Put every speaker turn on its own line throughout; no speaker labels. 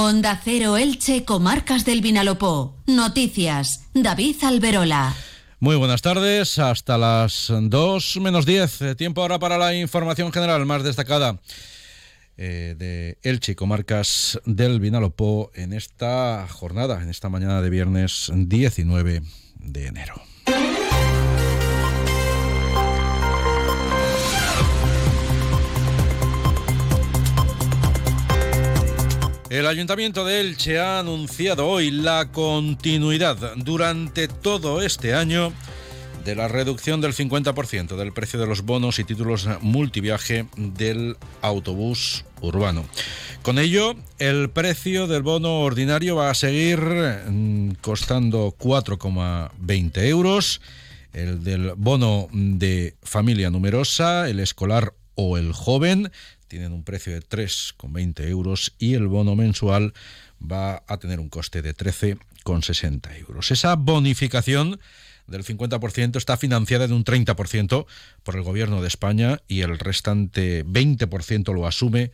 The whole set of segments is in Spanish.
Onda Cero Elche, Comarcas del Vinalopó. Noticias. David Alberola.
Muy buenas tardes, hasta las 2 menos 10. Tiempo ahora para la información general más destacada eh, de Elche, Comarcas del Vinalopó, en esta jornada, en esta mañana de viernes 19 de enero. El Ayuntamiento de Elche ha anunciado hoy la continuidad durante todo este año de la reducción del 50% del precio de los bonos y títulos multiviaje del autobús urbano. Con ello, el precio del bono ordinario va a seguir mm, costando 4,20 euros, el del bono de familia numerosa, el escolar o el joven tienen un precio de 3,20 euros y el bono mensual va a tener un coste de 13,60 euros. Esa bonificación del 50% está financiada en un 30% por el Gobierno de España y el restante 20% lo asume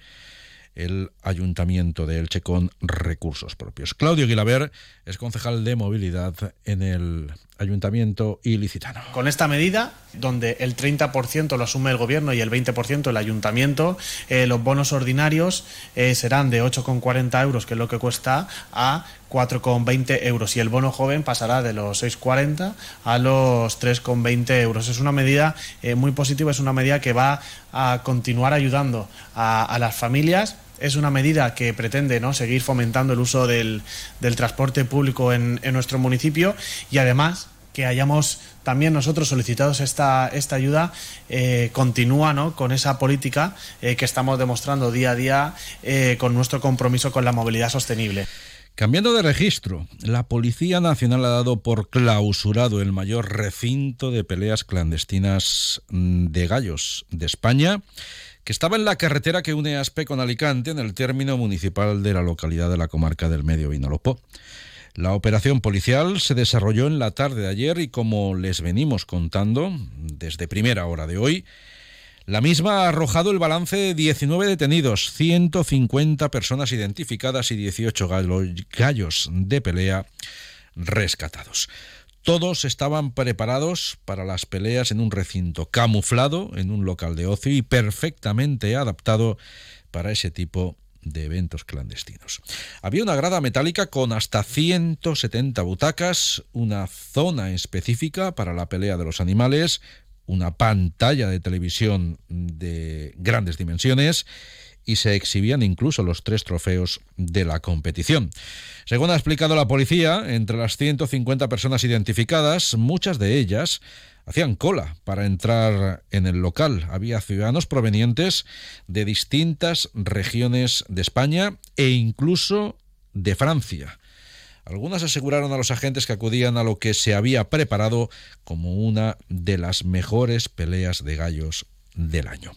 el Ayuntamiento de Elche con recursos propios. Claudio Guilaber es concejal de movilidad en el Ayuntamiento ilicitano.
Con esta medida, donde el 30% lo asume el Gobierno y el 20% el Ayuntamiento, eh, los bonos ordinarios eh, serán de 8,40 euros, que es lo que cuesta, a 4,20 euros y el bono joven pasará de los 6,40 a los 3,20 euros. Es una medida eh, muy positiva, es una medida que va a continuar ayudando a, las familias es una medida que pretende ¿no? seguir fomentando el uso del, transporte público en, nuestro municipio y además que hayamos también nosotros solicitados esta, esta ayuda eh, continúa ¿no? con esa política eh, que estamos demostrando día a día con nuestro compromiso con la movilidad sostenible.
Cambiando de registro, la Policía Nacional ha dado por clausurado el mayor recinto de peleas clandestinas mm, de gallos de España, que estaba en la carretera que une Aspe con Alicante, en el término municipal de la localidad de la comarca del Medio Vinalopó. La operación policial se desarrolló en la tarde de ayer y como les venimos contando desde primera hora de hoy, la misma ha arrojado el balance de 19 detenidos, 150 personas identificadas y 18 gallos de pelea rescatados. Todos estaban preparados para las peleas en un recinto camuflado, en un local de ocio y perfectamente adaptado para ese tipo de eventos clandestinos. Había una grada metálica con hasta 170 butacas, una zona específica para la pelea de los animales, una pantalla de televisión de grandes dimensiones y se exhibían incluso los tres trofeos de la competición. Según ha explicado la policía, entre las 150 personas identificadas, muchas de ellas hacían cola para entrar en el local. Había ciudadanos provenientes de distintas regiones de España e incluso de Francia. Algunas aseguraron a los agentes que acudían a lo que se había preparado como una de las mejores peleas de gallos del año.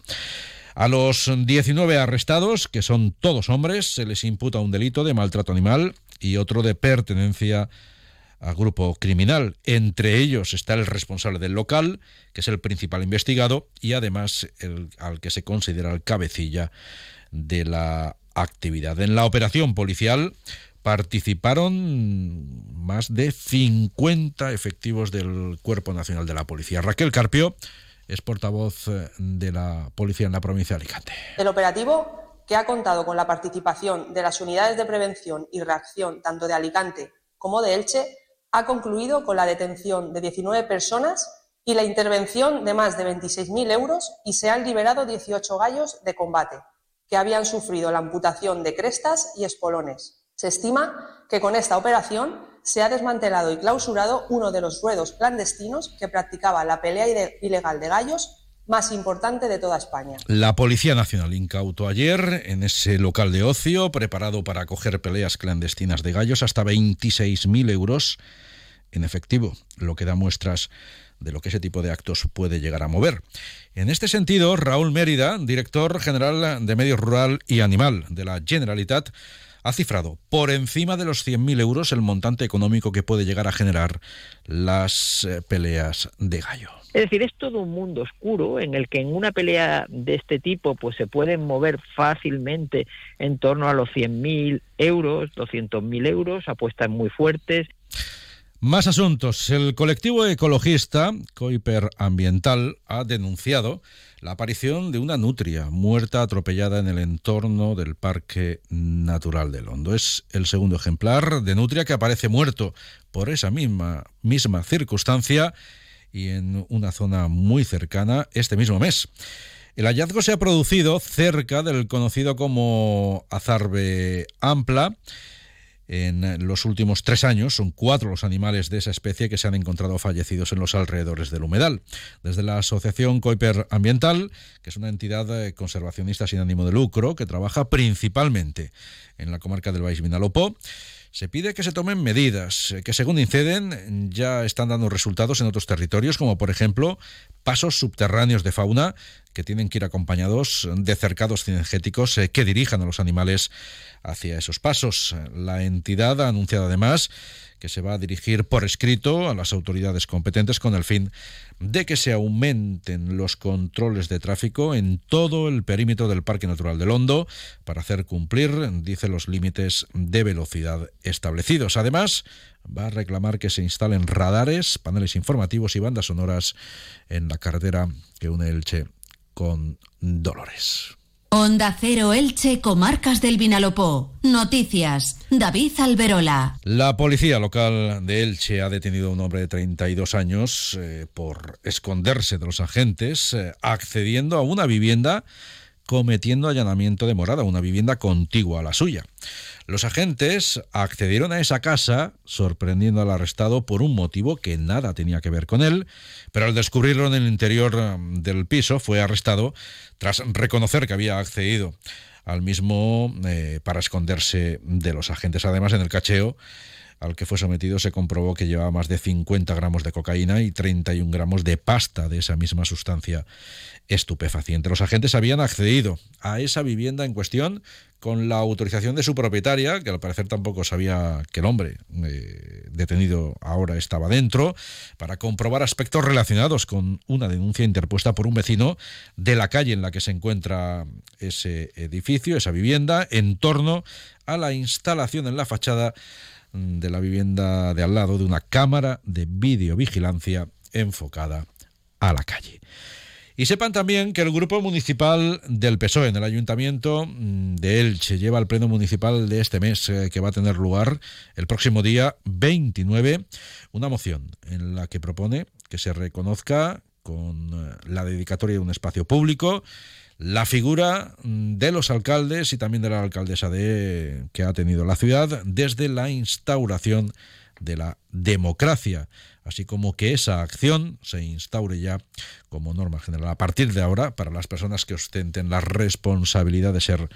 A los 19 arrestados, que son todos hombres, se les imputa un delito de maltrato animal y otro de pertenencia a grupo criminal. Entre ellos está el responsable del local, que es el principal investigado, y además el, al que se considera el cabecilla de la actividad. En la operación policial participaron más de 50 efectivos del Cuerpo Nacional de la Policía. Raquel Carpio es portavoz eh, de la Policía en la provincia de Alicante.
El operativo, que ha contado con la participación de las unidades de prevención y reacción tanto de Alicante como de Elche, ha concluido con la detención de 19 personas y la intervención de más de 26.000 euros y se han liberado 18 gallos de combate que habían sufrido la amputación de crestas y espolones. Se estima que con esta operación se ha desmantelado y clausurado uno de los ruedos clandestinos que practicaba la pelea ilegal de gallos más importante de toda España.
La Policía Nacional incautó ayer en ese local de ocio preparado para acoger peleas clandestinas de gallos hasta 26.000 euros en efectivo, lo que da muestras de lo que ese tipo de actos puede llegar a mover. En este sentido, Raúl Mérida, director general de Medio Rural y Animal de la Generalitat, ha cifrado por encima de los 100.000 euros el montante económico que puede llegar a generar las eh, peleas de gallo.
Es decir, es todo un mundo oscuro en el que en una pelea de este tipo pues se pueden mover fácilmente en torno a los 100.000 euros, 200.000 euros, apuestas muy fuertes.
Más asuntos. El colectivo ecologista Coiper Ambiental ha denunciado la aparición de una nutria muerta atropellada en el entorno del Parque Natural del Hondo. Es el segundo ejemplar de nutria que aparece muerto por esa misma, misma circunstancia y en una zona muy cercana este mismo mes. El hallazgo se ha producido cerca del conocido como Azarbe Ampla, en los últimos tres años son cuatro los animales de esa especie que se han encontrado fallecidos en los alrededores del humedal. Desde la Asociación Coiper Ambiental, que es una entidad eh, conservacionista sin ánimo de lucro que trabaja principalmente en la comarca del Baix Vinalopó, se pide que se tomen medidas eh, que, según inceden, ya están dando resultados en otros territorios, como por ejemplo pasos subterráneos de fauna que tienen que ir acompañados de cercados cinegéticos eh, que dirijan a los animales hacia esos pasos. La entidad ha anunciado además que se va a dirigir por escrito a las autoridades competentes con el fin de que se aumenten los controles de tráfico en todo el perímetro del Parque Natural del Hondo para hacer cumplir, dice, los límites de velocidad establecidos. Además, va a reclamar que se instalen radares, paneles informativos y bandas sonoras en la carretera que une Elche con Dolores.
Onda Cero Elche, Comarcas del Vinalopó. Noticias. David Alberola.
La policía local de Elche ha detenido a un hombre de 32 años eh, por esconderse de los agentes, eh, accediendo a una vivienda cometiendo allanamiento de morada, una vivienda contigua a la suya. Los agentes accedieron a esa casa sorprendiendo al arrestado por un motivo que nada tenía que ver con él, pero al descubrirlo en el interior um, del piso fue arrestado tras reconocer que había accedido al mismo eh, para esconderse de los agentes. Además, en el cacheo al que fue sometido se comprobó que llevaba más de 50 gramos de cocaína y 31 gramos de pasta de esa misma sustancia estupefaciente. Los agentes habían accedido a esa vivienda en cuestión con la autorización de su propietaria, que al parecer tampoco sabía que el hombre eh, detenido ahora estaba dentro, para comprobar aspectos relacionados con una denuncia interpuesta por un vecino de la calle en la que se encuentra ese edificio, esa vivienda, en torno a la instalación en la fachada de la vivienda de al lado de una cámara de videovigilancia enfocada a la calle. Y sepan también que el grupo municipal del PSOE en el ayuntamiento mm, de Elche lleva al pleno municipal de este mes eh, que va a tener lugar el próximo día 29 una moción en la que propone que se reconozca con eh, la dedicatoria de un espacio público la figura mm, de los alcaldes y también de la alcaldesa de, que ha tenido la ciudad desde la instauración de la democracia, así como que esa acción se instaure ya como norma general a partir de ahora para las personas que ostenten la responsabilidad de ser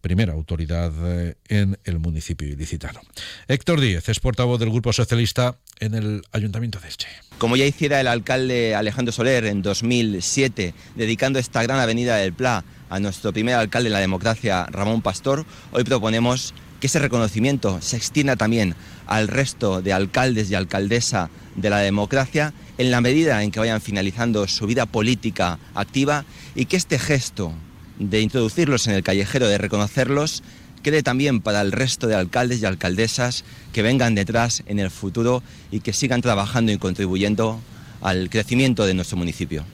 primera autoridad eh, en el municipio ilicitano. Héctor Díez es portavoz del Grupo Socialista en el Ayuntamiento de Elche.
Como ya hiciera el alcalde Alejandro Soler en 2007, dedicando esta gran avenida del Pla a nuestro primer alcalde en la democracia, Ramón Pastor, hoy proponemos que ese reconocimiento se extienda también al resto de alcaldes y alcaldesa de la democracia en la medida en que vayan finalizando su vida política activa y que este gesto de introducirlos en el callejero, de reconocerlos, quede también para el resto de alcaldes y alcaldesas que vengan detrás en el futuro y que sigan trabajando y contribuyendo al crecimiento de nuestro municipio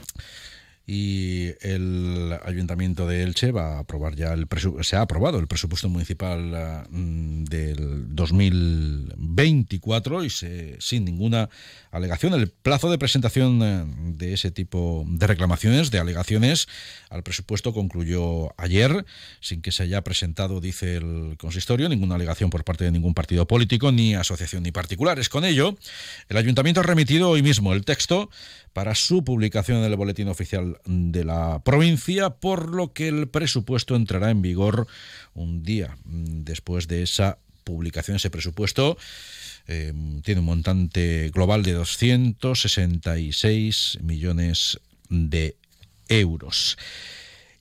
y el Ayuntamiento de Elche va a aprobar ya el se ha aprobado el presupuesto municipal mm, del 2024 y se, sin ninguna alegación. El plazo de presentación eh, de ese tipo de reclamaciones de alegaciones al presupuesto concluyó ayer sin que se haya presentado dice el consistorio ninguna alegación por parte de ningún partido político ni asociación ni particulares. Con ello el ayuntamiento ha remitido hoy mismo el texto para su publicación en el boletín oficial de la provincia, por lo que el presupuesto entrará en vigor un día después de esa publicación ese presupuesto eh, tiene un montante global de 266 millones de euros.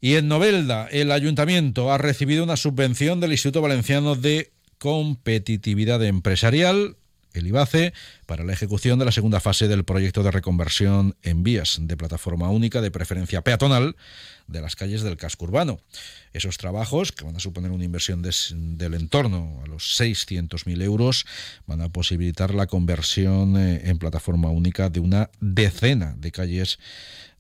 Y en Novelda, el ayuntamiento ha recibido una subvención del Instituto Valenciano de Competitividad Empresarial el IBACE para la ejecución de la segunda fase del proyecto de reconversión en vías de plataforma única de preferencia peatonal de las calles del casco urbano. Esos trabajos, que van a suponer una inversión del entorno a los 600.000 euros, van a posibilitar la conversión eh, en plataforma única de una decena de calles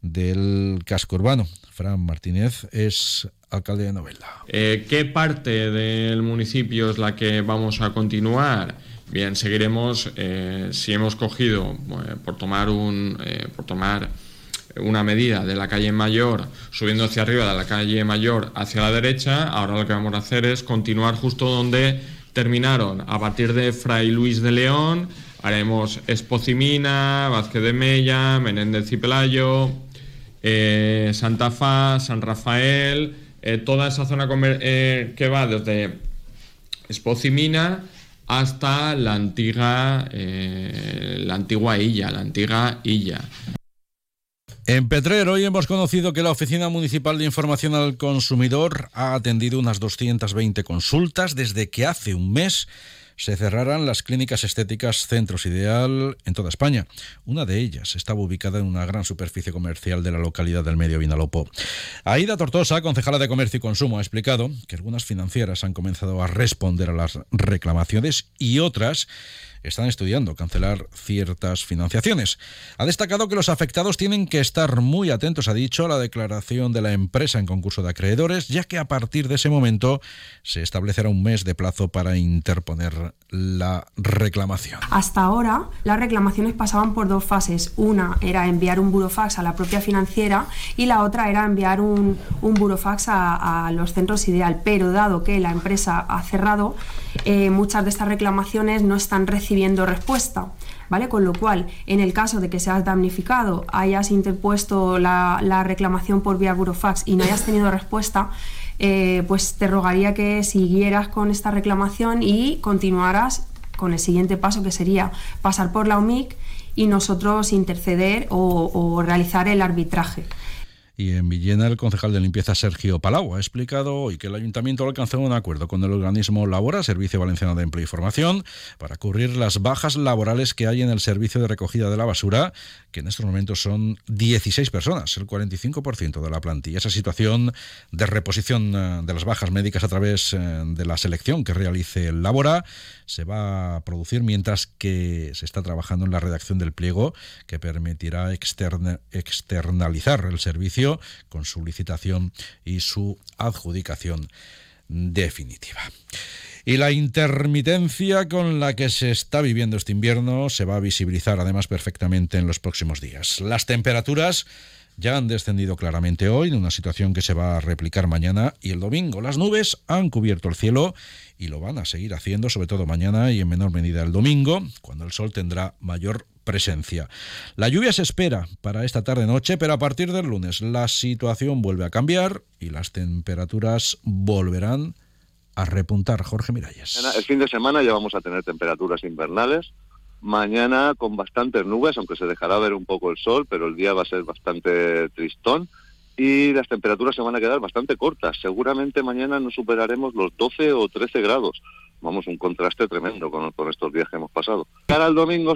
del casco urbano. Fran Martínez es alcalde de Novelda.
Eh, ¿Qué parte del municipio es la que vamos a continuar? Bien, seguiremos, eh, si hemos cogido, eh, por, tomar un, por tomar una medida de la calle Mayor, subiendo hacia arriba de la calle Mayor hacia la derecha, ahora lo que vamos a hacer es continuar justo donde terminaron, a partir de Fray Luis de León, haremos Espocimina, Vázquez de Mella, Menéndez y Pelayo, Santa Fa, San Rafael, toda esa zona que va desde Espocimina hasta la antigua, eh, la antigua Illa, la antigua Illa.
En Petrer hoy hemos conocido que la Oficina Municipal de Información al Consumidor ha atendido unas 220 consultas desde que hace un mes se cerrarán las clínicas estéticas Centros Ideal en toda España. Una de ellas estaba ubicada en una gran superficie comercial de la localidad del Medio Vinalopó. Aida Tortosa, concejala de Comercio y Consumo, ha explicado que algunas financieras han comenzado a responder a las reclamaciones y otras están estudiando cancelar ciertas financiaciones. Ha destacado que los afectados tienen que estar muy atentos, ha dicho, a la declaración de la empresa en concurso de acreedores, ya que a partir de ese momento se establecerá un mes de plazo para interponer la reclamación.
Hasta ahora, las reclamaciones pasaban por dos fases. Una era enviar un burofax a la propia financiera y la otra era enviar un, burofax a, los centros ideal. Pero dado que la empresa ha cerrado, eh, muchas de estas reclamaciones no están recibiendo respuesta. ¿Vale? Con lo cual, en el caso de que seas damnificado, hayas interpuesto la, la reclamación por vía burofax y no hayas tenido respuesta, eh, pues te rogaría que siguieras con esta reclamación y continuaras con el siguiente paso que sería pasar por la OMIC y nosotros interceder o realizar el arbitraje.
Y en Villena, el concejal de limpieza Sergio Palau ha explicado hoy que el ayuntamiento alcanzó un acuerdo con el organismo Labora, Servicio Valenciano de Empleo y Formación, para cubrir las bajas laborales que hay en el servicio de recogida de la basura, que en estos momentos son 16 personas, el 45% de la plantilla. Esa situación de reposición eh, de las bajas médicas a través eh, de la selección que realice Labora se va a producir mientras que se está trabajando en la redacción del pliego que permitirá externalizar el servicio con su licitación y su adjudicación definitiva. Y la intermitencia con la que se está viviendo este invierno se va a visibilizar además perfectamente en los próximos días. Las temperaturas ya han descendido claramente hoy, en una situación que se va a replicar mañana y el domingo. Las nubes han cubierto el cielo y lo van a seguir haciendo, sobre todo mañana y en menor medida el domingo, cuando el sol tendrá mayor presencia. La lluvia se espera para esta tarde-noche, pero a partir del lunes la situación vuelve a cambiar y las temperaturas volverán a repuntar. Jorge Miralles.
El fin de semana ya vamos a tener temperaturas invernales Mañana con bastantes nubes, aunque se dejará ver un poco el sol, pero el día va a ser bastante tristón y las temperaturas se van a quedar bastante cortas. Seguramente mañana no superaremos los 12 o 13 grados. Vamos, un contraste tremendo con, estos días que hemos pasado. Cara al domingo,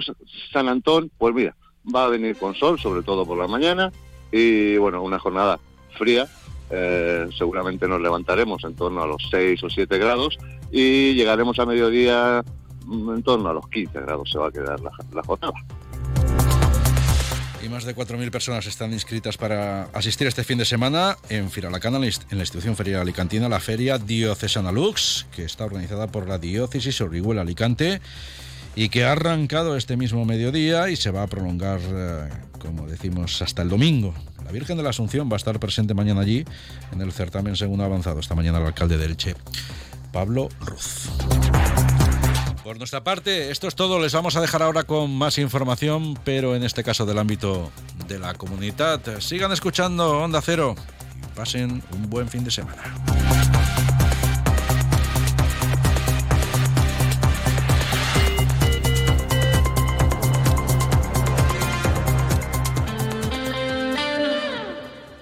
San Antón, pues mira, va a venir con sol, sobre todo por la mañana, y bueno, una jornada fría. Eh, seguramente nos levantaremos en torno a los 6 o 7 grados y llegaremos a mediodía en torno a los 15 grados se va a quedar la, la jornada.
Y más de 4.000 personas están inscritas para asistir este fin de semana en Firalacana, en la institución ferial alicantina, la Feria Diocesana Lux, que está organizada por la Diócesis Orihuela Alicante y que ha arrancado este mismo mediodía y se va a prolongar, eh, como decimos, hasta el domingo. La Virgen de la Asunción va a estar presente mañana allí en el certamen según avanzado esta mañana el alcalde de Elche, Pablo Ruz. Por nuestra parte, esto es todo. Les vamos a dejar ahora con más información, pero en este caso del ámbito de la comunidad. Sigan escuchando Onda Cero pasen un buen fin de semana.